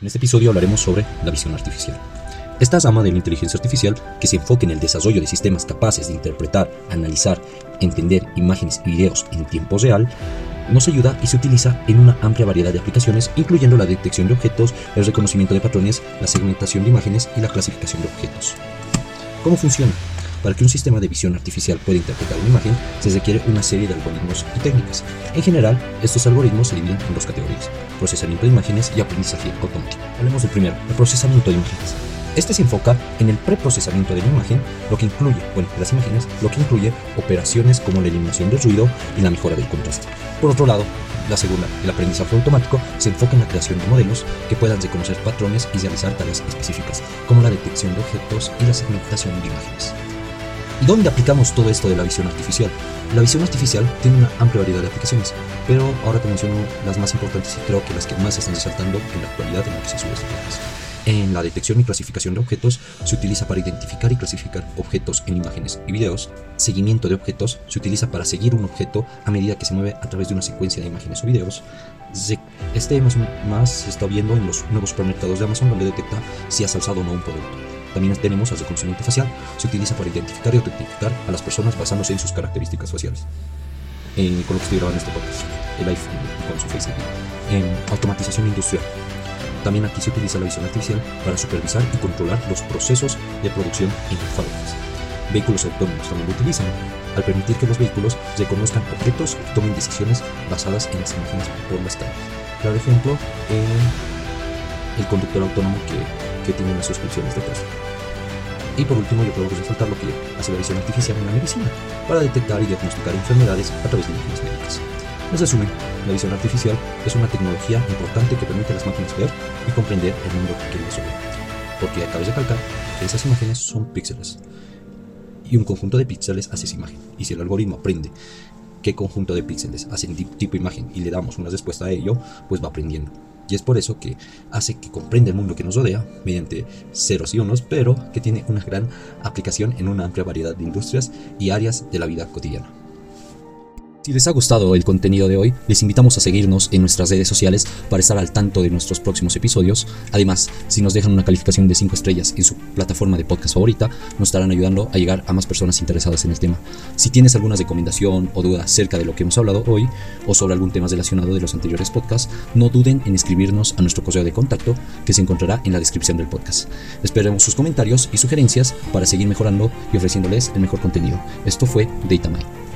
En este episodio hablaremos sobre la visión artificial. Esta rama de la inteligencia artificial, que se enfoca en el desarrollo de sistemas capaces de interpretar, analizar, entender imágenes y videos en tiempo real, nos ayuda y se utiliza en una amplia variedad de aplicaciones, incluyendo la detección de objetos, el reconocimiento de patrones, la segmentación de imágenes y la clasificación de objetos. ¿Cómo funciona? Para que un sistema de visión artificial pueda interpretar una imagen, se requiere una serie de algoritmos y técnicas. En general, estos algoritmos se dividen en dos categorías, procesamiento de imágenes y aprendizaje automático. Hablemos del primero, el procesamiento de imágenes. Este se enfoca en el preprocesamiento de la imagen, lo que incluye, bueno, las imágenes, lo que incluye operaciones como la eliminación del ruido y la mejora del contraste. Por otro lado, la segunda, el aprendizaje automático, se enfoca en la creación de modelos que puedan reconocer patrones y realizar tareas específicas, como la detección de objetos y la segmentación de imágenes. ¿Y dónde aplicamos todo esto de la visión artificial? La visión artificial tiene una amplia variedad de aplicaciones, pero ahora te menciono las más importantes y creo que las que más están resaltando en la actualidad en la que se sube. En la detección y clasificación de objetos se utiliza para identificar y clasificar objetos en imágenes y videos. Seguimiento de objetos se utiliza para seguir un objeto a medida que se mueve a través de una secuencia de imágenes o videos. Este más, más se está viendo en los nuevos supermercados de Amazon donde detecta si has alzado o no un producto. También tenemos el reconocimiento facial. Se utiliza para identificar y autentificar a las personas basándose en sus características faciales. Eh, con lo que estoy grabando este podcast, el iPhone con su Face ID. En automatización industrial. También aquí se utiliza la visión artificial para supervisar y controlar los procesos de producción en fábricas. Vehículos autónomos también lo utilizan, al permitir que los vehículos reconozcan objetos y tomen decisiones basadas en las imágenes por las cámaras. Claro ejemplo, eh, el conductor autónomo que, que tiene las suscripciones de casa. Y por último, yo puedo resaltar lo que hace la visión artificial en la medicina, para detectar y diagnosticar enfermedades a través de imágenes médicas. En resumen, la visión artificial es una tecnología importante que permite a las máquinas ver y comprender el mundo que les rodea. Porque acabo de recalcar que esas imágenes son píxeles. Y un conjunto de píxeles hace esa imagen. Y si el algoritmo aprende qué conjunto de píxeles hacen tipo imagen y le damos una respuesta a ello, pues va aprendiendo. Y es por eso que hace que comprenda el mundo que nos rodea mediante ceros y unos, pero que tiene una gran aplicación en una amplia variedad de industrias y áreas de la vida cotidiana. Si les ha gustado el contenido de hoy, les invitamos a seguirnos en nuestras redes sociales para estar al tanto de nuestros próximos episodios. Además, si nos dejan una calificación de 5 estrellas en su plataforma de podcast favorita, nos estarán ayudando a llegar a más personas interesadas en el tema. Si tienes alguna recomendación o duda acerca de lo que hemos hablado hoy o sobre algún tema relacionado de los anteriores podcasts, no duden en escribirnos a nuestro correo de contacto que se encontrará en la descripción del podcast. Esperemos sus comentarios y sugerencias para seguir mejorando y ofreciéndoles el mejor contenido. Esto fue DataMind.